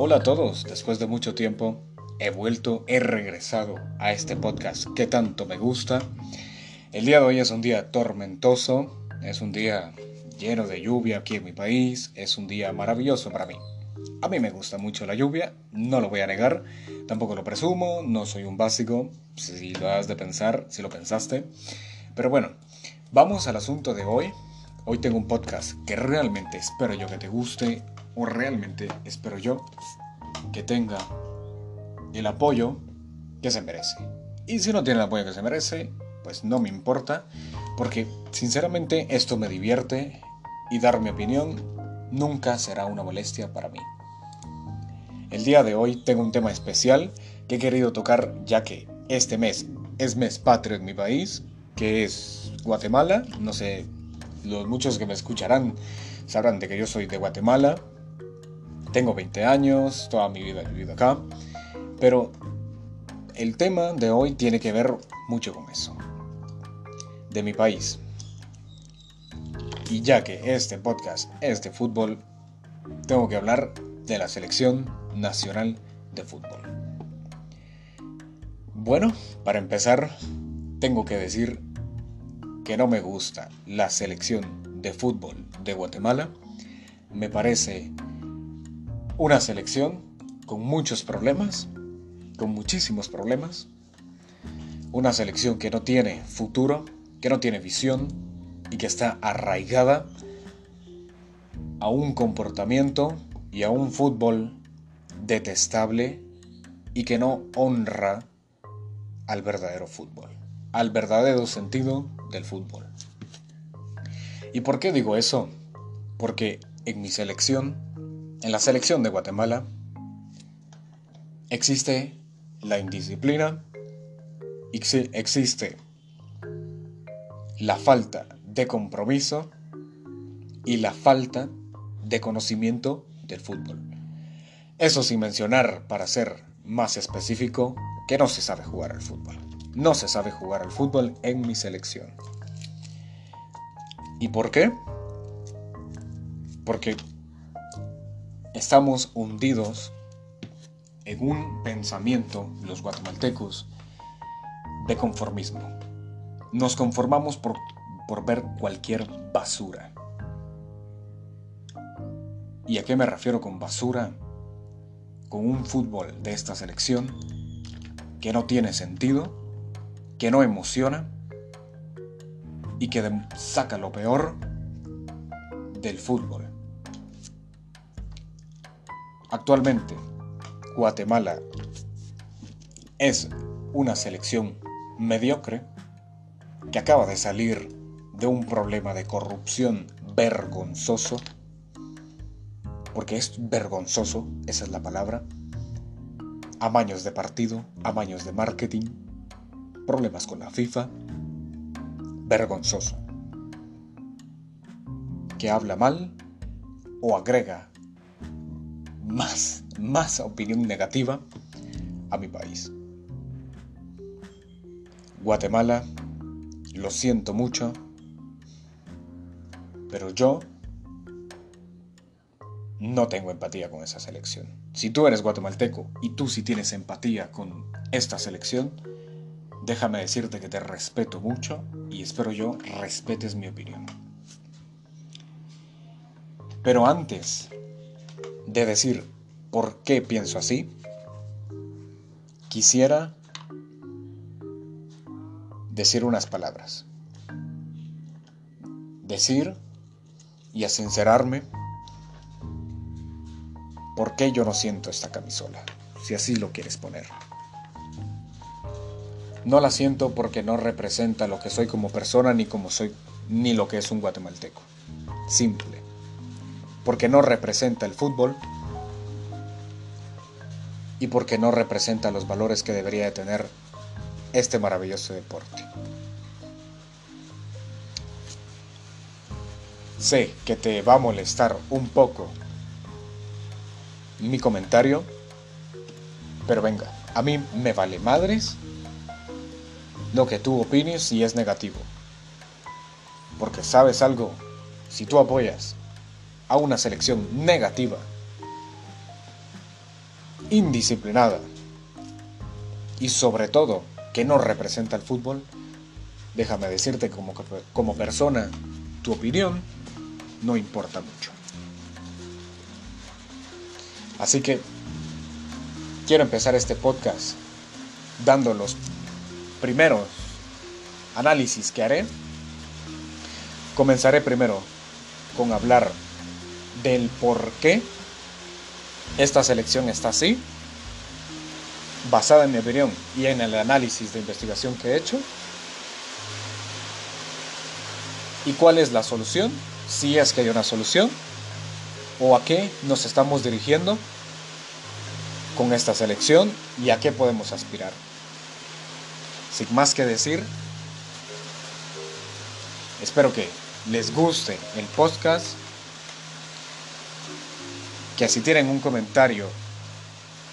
Hola a todos, después de mucho tiempo he vuelto, he regresado a este podcast que tanto me gusta. El día de hoy es un día tormentoso, es un día lleno de lluvia aquí en mi país, es un día maravilloso para mí. A mí me gusta mucho la lluvia, no lo voy a negar, tampoco lo presumo, no soy un básico, si lo has de pensar, si lo pensaste. Pero bueno, vamos al asunto de hoy. Hoy tengo un podcast que realmente espero yo que te guste, o realmente espero yo que tenga el apoyo que se merece. Y si no tiene el apoyo que se merece, pues no me importa, porque sinceramente esto me divierte y dar mi opinión nunca será una molestia para mí. El día de hoy tengo un tema especial que he querido tocar ya que este mes es mes patrio en mi país, que es Guatemala. No sé, los muchos que me escucharán sabrán de que yo soy de Guatemala, tengo 20 años, toda mi vida he vivido acá, pero el tema de hoy tiene que ver mucho con eso, de mi país. Y ya que este podcast es de fútbol, tengo que hablar de la selección nacional de fútbol. Bueno, para empezar, tengo que decir que no me gusta la selección de fútbol de Guatemala. Me parece una selección con muchos problemas, con muchísimos problemas. Una selección que no tiene futuro, que no tiene visión y que está arraigada a un comportamiento y a un fútbol detestable y que no honra al verdadero fútbol, al verdadero sentido del fútbol. ¿Y por qué digo eso? Porque en mi selección en la selección de Guatemala existe la indisciplina, existe la falta de compromiso y la falta de conocimiento del fútbol. Eso sin mencionar, para ser más específico, que no se sabe jugar al fútbol. No se sabe jugar al fútbol en mi selección. ¿Y por qué? Porque estamos hundidos en un pensamiento, los guatemaltecos, de conformismo. Nos conformamos por, por ver cualquier basura. ¿Y a qué me refiero con basura? Con un fútbol de esta selección que no tiene sentido, que no emociona y que saca lo peor del fútbol. Actualmente, Guatemala es una selección mediocre que acaba de salir de un problema de corrupción vergonzoso, porque es vergonzoso, esa es la palabra, amaños de partido, amaños de marketing, problemas con la FIFA, vergonzoso, que habla mal o agrega más, más opinión negativa a mi país. Guatemala, lo siento mucho, pero yo no tengo empatía con esa selección. Si tú eres guatemalteco y tú sí tienes empatía con esta selección, déjame decirte que te respeto mucho y espero yo respetes mi opinión. Pero antes de decir por qué pienso así, quisiera decir unas palabras. Decir y a sincerarme por qué yo no siento esta camisola, si así lo quieres poner. No la siento porque no representa lo que soy como persona ni como soy ni lo que es un guatemalteco. Simple porque no representa el fútbol y porque no representa los valores que debería de tener este maravilloso deporte. Sé que te va a molestar un poco mi comentario, pero venga, a mí me vale madres lo que tú opines si es negativo. Porque sabes algo, si tú apoyas a una selección negativa, indisciplinada y sobre todo que no representa el fútbol, déjame decirte como, como persona, tu opinión no importa mucho. Así que quiero empezar este podcast dando los primeros análisis que haré. Comenzaré primero con hablar del por qué esta selección está así, basada en mi opinión y en el análisis de investigación que he hecho. ¿Y cuál es la solución? Si es que hay una solución. ¿O a qué nos estamos dirigiendo con esta selección y a qué podemos aspirar? Sin más que decir, espero que les guste el podcast que si tienen un comentario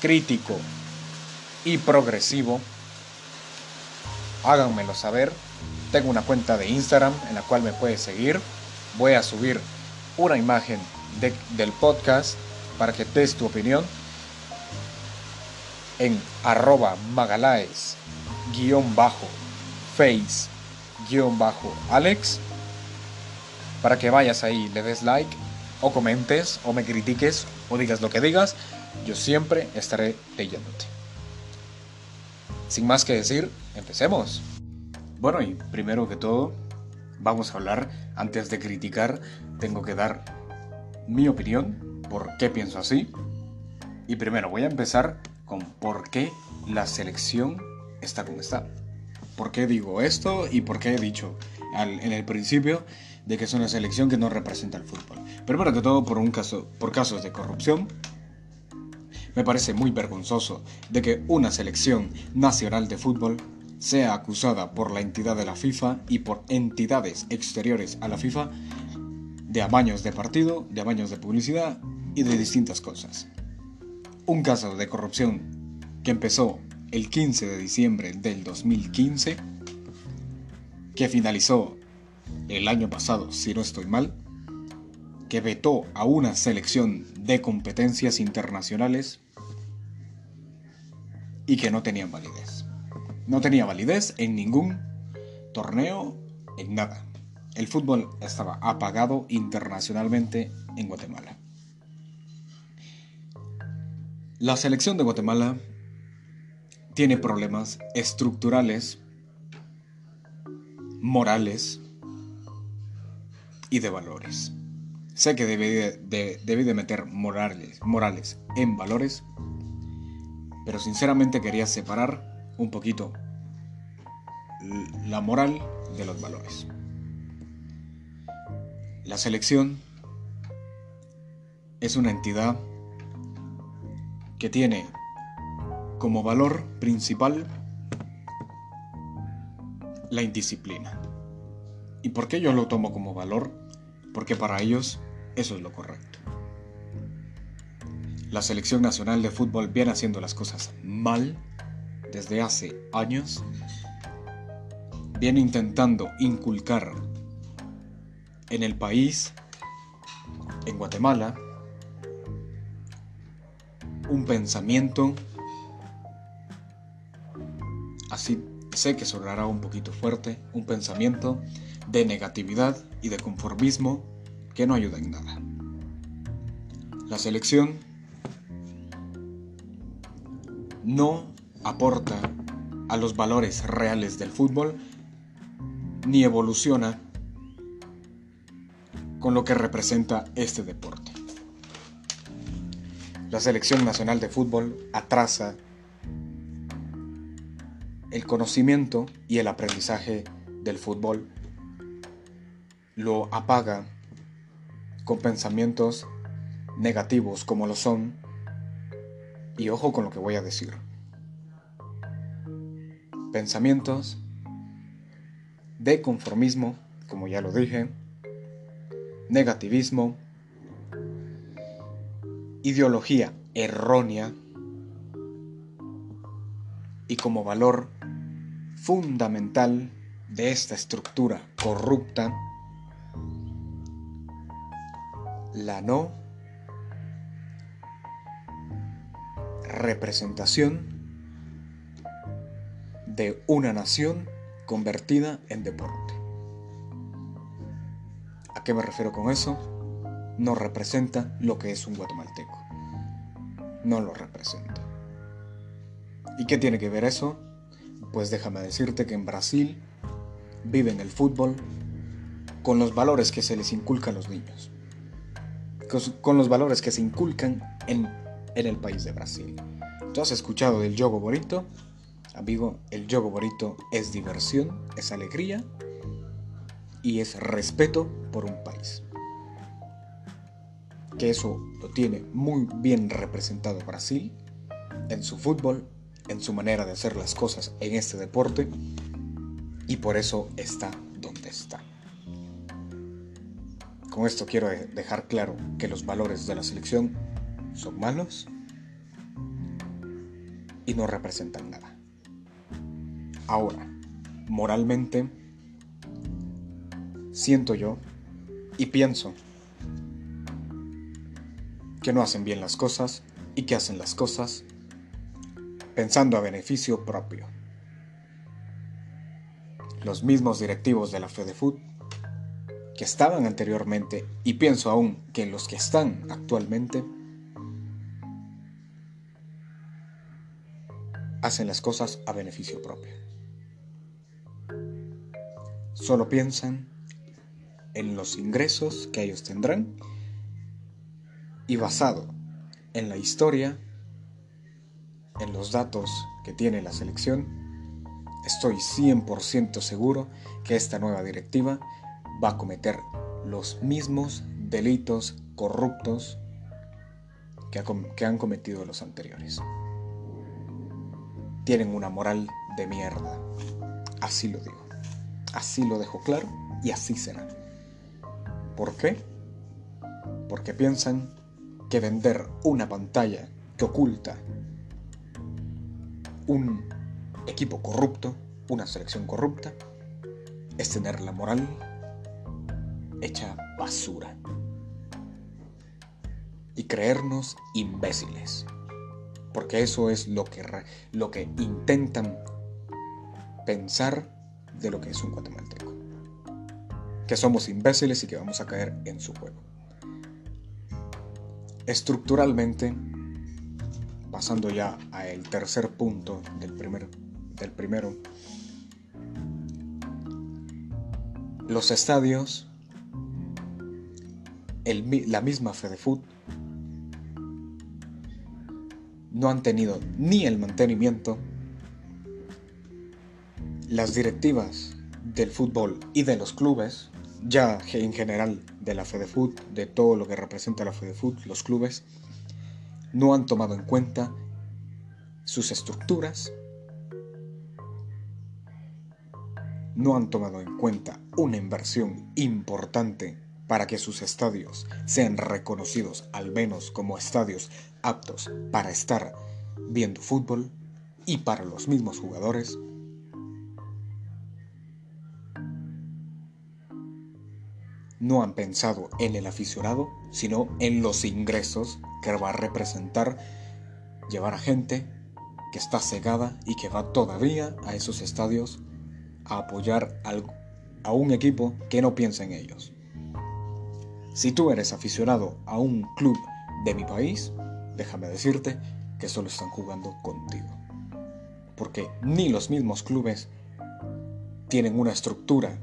crítico y progresivo, háganmelo saber. Tengo una cuenta de Instagram en la cual me puedes seguir. Voy a subir una imagen del podcast para que des tu opinión en arroba magalaes guion bajo face guion bajo alex para que vayas ahí le des like o comentes o me critiques o digas lo que digas, yo siempre estaré leyéndote. Sin más que decir, empecemos. Bueno, y primero que todo, vamos a hablar, antes de criticar, tengo que dar mi opinión, por qué pienso así. Y primero voy a empezar con por qué la selección está como está. ¿Por qué digo esto y por qué he dicho en el principio de que es una selección que no representa el fútbol. Primero que todo por, un caso, por casos de corrupción. Me parece muy vergonzoso de que una selección nacional de fútbol sea acusada por la entidad de la FIFA y por entidades exteriores a la FIFA de amaños de partido, de amaños de publicidad y de distintas cosas. Un caso de corrupción que empezó el 15 de diciembre del 2015, que finalizó el año pasado, si no estoy mal, que vetó a una selección de competencias internacionales y que no tenían validez. No tenía validez en ningún torneo, en nada. El fútbol estaba apagado internacionalmente en Guatemala. La selección de Guatemala tiene problemas estructurales, morales, y de valores. Sé que debí de, de meter morales, morales en valores, pero sinceramente quería separar un poquito la moral de los valores. La selección es una entidad que tiene como valor principal la indisciplina. ¿Y por qué yo lo tomo como valor? Porque para ellos eso es lo correcto. La selección nacional de fútbol viene haciendo las cosas mal desde hace años. Viene intentando inculcar en el país, en Guatemala, un pensamiento así sé que sonará un poquito fuerte, un pensamiento de negatividad y de conformismo que no ayuda en nada. La selección no aporta a los valores reales del fútbol ni evoluciona con lo que representa este deporte. La selección nacional de fútbol atrasa el conocimiento y el aprendizaje del fútbol lo apaga con pensamientos negativos como lo son, y ojo con lo que voy a decir, pensamientos de conformismo, como ya lo dije, negativismo, ideología errónea y como valor fundamental de esta estructura corrupta la no representación de una nación convertida en deporte. ¿A qué me refiero con eso? No representa lo que es un guatemalteco. No lo representa. ¿Y qué tiene que ver eso? Pues déjame decirte que en Brasil viven el fútbol con los valores que se les inculcan a los niños. Con los valores que se inculcan en, el país de Brasil. ¿Tú has escuchado del yogo bonito? Amigo, el yogo bonito es diversión, es alegría y es respeto por un país. Que eso lo tiene muy bien representado Brasil en su fútbol, en su manera de hacer las cosas en este deporte y por eso está donde está. Con esto quiero dejar claro que los valores de la selección son malos y no representan nada. Ahora, moralmente, siento yo y pienso que no hacen bien las cosas y que hacen las cosas pensando a beneficio propio. Los mismos directivos de la FedeFood que estaban anteriormente y pienso aún que los que están actualmente hacen las cosas a beneficio propio. Solo piensan en los ingresos que ellos tendrán y basado en la historia, en los datos que tiene la selección, estoy 100% seguro que esta nueva directiva va a cometer los mismos delitos corruptos que, han cometido los anteriores. Tienen una moral de mierda, así lo digo. Así lo dejo claro y así será. ¿Por qué? Porque piensan que vender una pantalla que oculta un equipo corrupto, una selección corrupta, es tener la moral hecha basura. Y creernos imbéciles. Porque eso es lo que, lo que intentan pensar de lo que es un guatemalteco. Que somos imbéciles y que vamos a caer en su juego. Estructuralmente, pasando ya al tercer punto del, primer, del primero, los estadios, la misma Fedefoot, no han tenido ni el mantenimiento las directivas del fútbol y de los clubes, ya en general de la FedeFoot, de todo lo que representa la FedeFoot, los clubes, no han tomado en cuenta sus estructuras, no han tomado en cuenta una inversión importante para que sus estadios sean reconocidos al menos como estadios aptos para estar viendo fútbol y para los mismos jugadores no han pensado en el aficionado, sino en los ingresos que va a representar llevar a gente que está cegada y que va todavía a esos estadios a apoyar a un equipo que no piensa en ellos. Si tú eres aficionado a un club de mi país, déjame decirte que solo están jugando contigo. Porque ni los mismos clubes tienen una estructura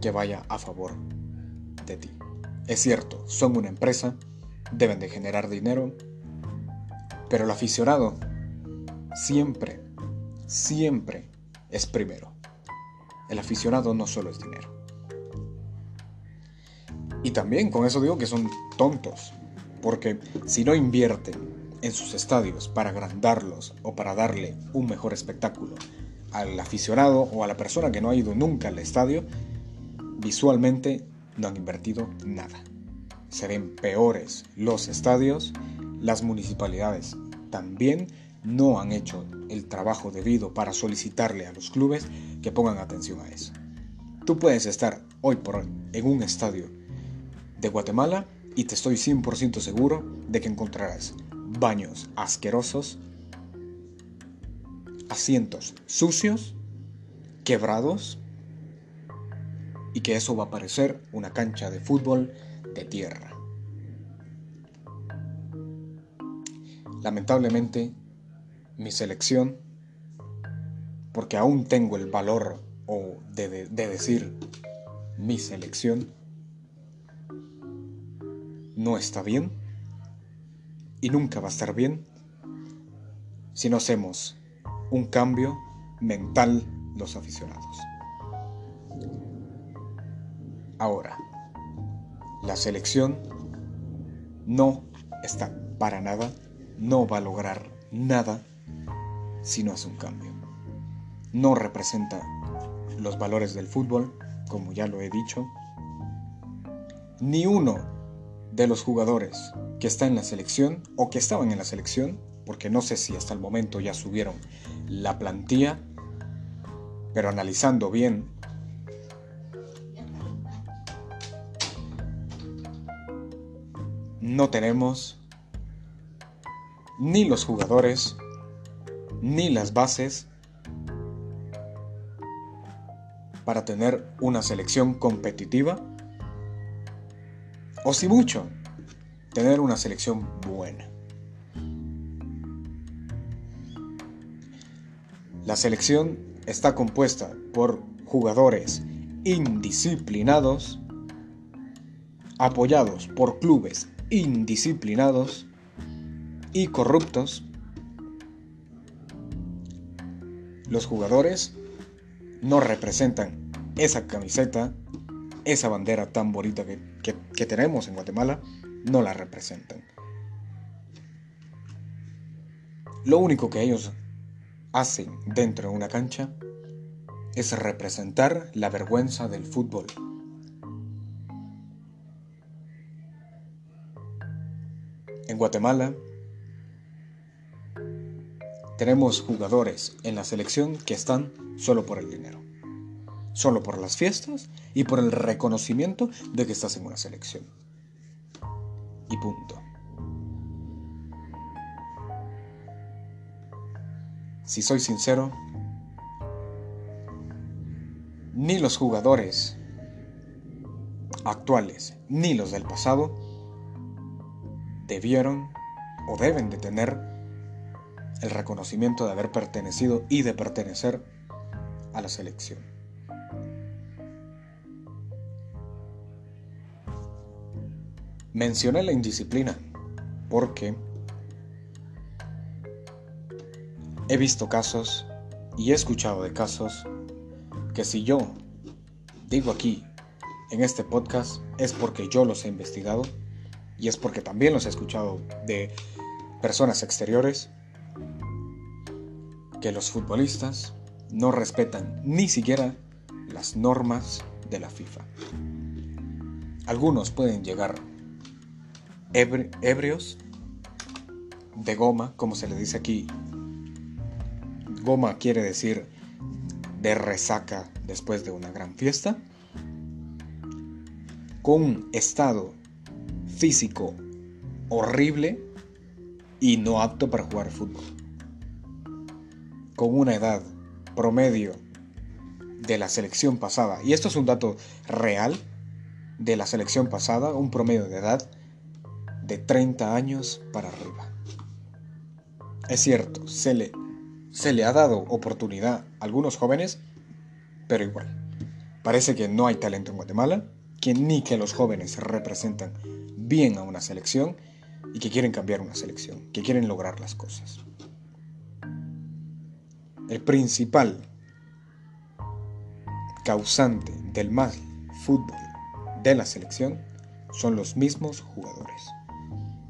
que vaya a favor de ti. Es cierto, son una empresa, deben de generar dinero, pero el aficionado siempre, siempre es primero. El aficionado no solo es dinero. Y también con eso digo que son tontos, porque si no invierten en sus estadios para agrandarlos o para darle un mejor espectáculo al aficionado o a la persona que no ha ido nunca al estadio, visualmente no han invertido nada. Se ven peores los estadios, las municipalidades también no han hecho el trabajo debido para solicitarle a los clubes que pongan atención a eso. Tú puedes estar hoy por hoy en un estadio de Guatemala y te estoy 100% seguro de que encontrarás baños asquerosos, asientos sucios, quebrados, y que eso va a parecer una cancha de fútbol de tierra. Lamentablemente, mi selección, porque aún tengo el valor o de, de decir mi selección, no está bien y nunca va a estar bien si no hacemos un cambio mental los aficionados. Ahora, la selección no está para nada, no va a lograr nada si no hace un cambio. No representa los valores del fútbol, como ya lo he dicho. Ni uno de los jugadores que está en la selección o que estaban en la selección, porque no sé si hasta el momento ya subieron la plantilla, pero analizando bien no tenemos ni los jugadores, ni las bases para tener una selección competitiva, o si mucho, tener una selección buena. La selección está compuesta por jugadores indisciplinados, apoyados por clubes indisciplinados y corruptos, los jugadores no representan esa camiseta, esa bandera tan bonita que, tenemos en Guatemala, no la representan. Lo único que ellos hacen dentro de una cancha es representar la vergüenza del fútbol. En Guatemala tenemos jugadores en la selección que están solo por el dinero, solo por las fiestas y por el reconocimiento de que estás en una selección. Y punto. Si soy sincero, ni los jugadores actuales ni los del pasado debieron o deben de tener el reconocimiento de haber pertenecido y de pertenecer a la selección. Mencioné la indisciplina porque he visto casos y he escuchado de casos que si yo digo aquí en este podcast es porque yo los he investigado y es porque también los he escuchado de personas exteriores, que los futbolistas no respetan ni siquiera las normas de la FIFA. Algunos pueden llegar ebrios de goma, como se le dice aquí. Goma quiere decir de resaca después de una gran fiesta, con un estado físico horrible y no apto para jugar fútbol. Con una edad promedio de la selección pasada, y esto es un dato real de la selección pasada, un promedio de edad de 30 años para arriba. Es cierto, se le, se le ha dado oportunidad a algunos jóvenes, pero igual. Parece que no hay talento en Guatemala, que ni que los jóvenes representan bien a una selección y que quieren cambiar una selección, que quieren lograr las cosas. El principal causante del mal fútbol de la selección son los mismos jugadores.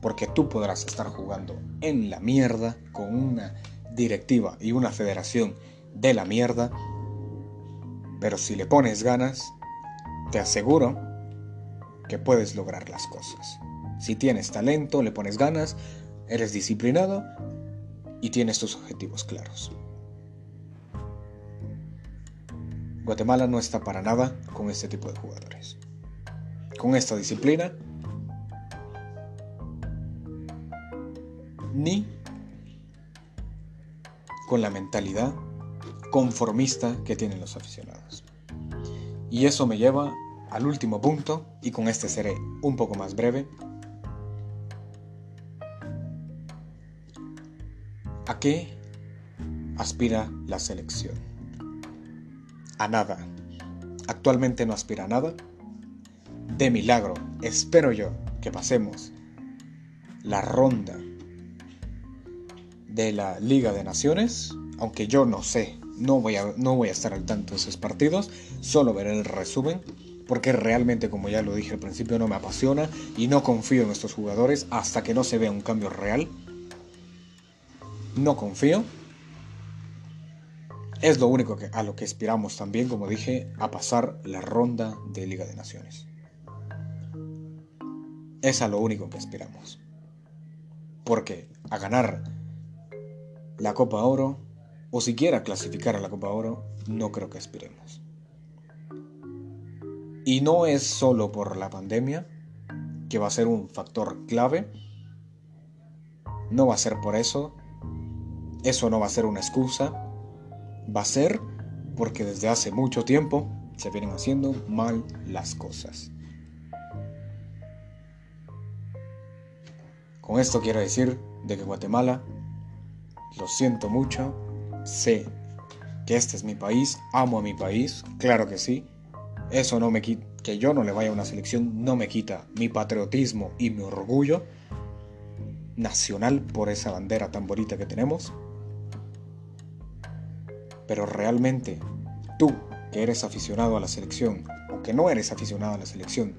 Porque tú podrás estar jugando en la mierda con una directiva y una federación de la mierda, pero si le pones ganas, te aseguro que puedes lograr las cosas. Si tienes talento, le pones ganas, eres disciplinado y tienes tus objetivos claros. Guatemala no está para nada con este tipo de jugadores. Con esta disciplina ni con la mentalidad conformista que tienen los aficionados. Y eso me lleva al último punto, y con este seré un poco más breve. ¿A qué aspira la selección? A nada. Actualmente no aspira a nada. De milagro, espero yo que pasemos la ronda de la Liga de Naciones, aunque yo no sé, no voy a, no voy a estar al tanto de esos partidos, solo veré el resumen, porque realmente, como ya lo dije al principio, no me apasiona y no confío en estos jugadores hasta que no se vea un cambio real. No confío. Es lo único que, a lo que aspiramos también, como dije, a pasar la ronda de Liga de Naciones. Es a lo único que aspiramos. Porque a ganar la Copa Oro, o siquiera clasificar a la Copa Oro, no creo que aspiremos. Y no es solo por la pandemia, que va a ser un factor clave. No va a ser por eso. Eso no va a ser una excusa. Va a ser porque desde hace mucho tiempo se vienen haciendo mal las cosas. Con esto quiero decir de que Guatemala, lo siento mucho, sé que este es mi país, amo a mi país, claro que sí. Eso no me quita, que yo no le vaya a una selección no me quita mi patriotismo y mi orgullo nacional por esa bandera tan bonita que tenemos. Pero realmente, tú que eres aficionado a la selección, o que no eres aficionado a la selección,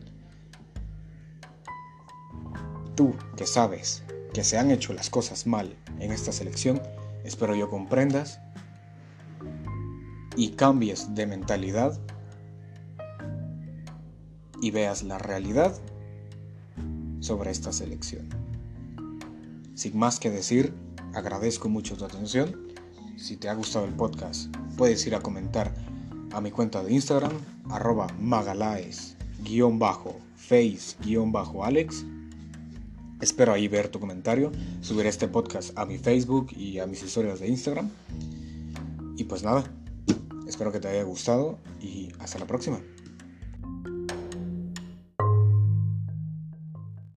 tú que sabes que se han hecho las cosas mal en esta selección, espero yo comprendas y cambies de mentalidad y veas la realidad sobre esta selección. Sin más que decir, agradezco mucho tu atención. Si te ha gustado el podcast, puedes ir a comentar a mi cuenta de Instagram, arroba magalaes-face-alex Espero ahí ver tu comentario. Subiré este podcast a mi Facebook y a mis historias de Instagram. Y pues nada, espero que te haya gustado y hasta la próxima.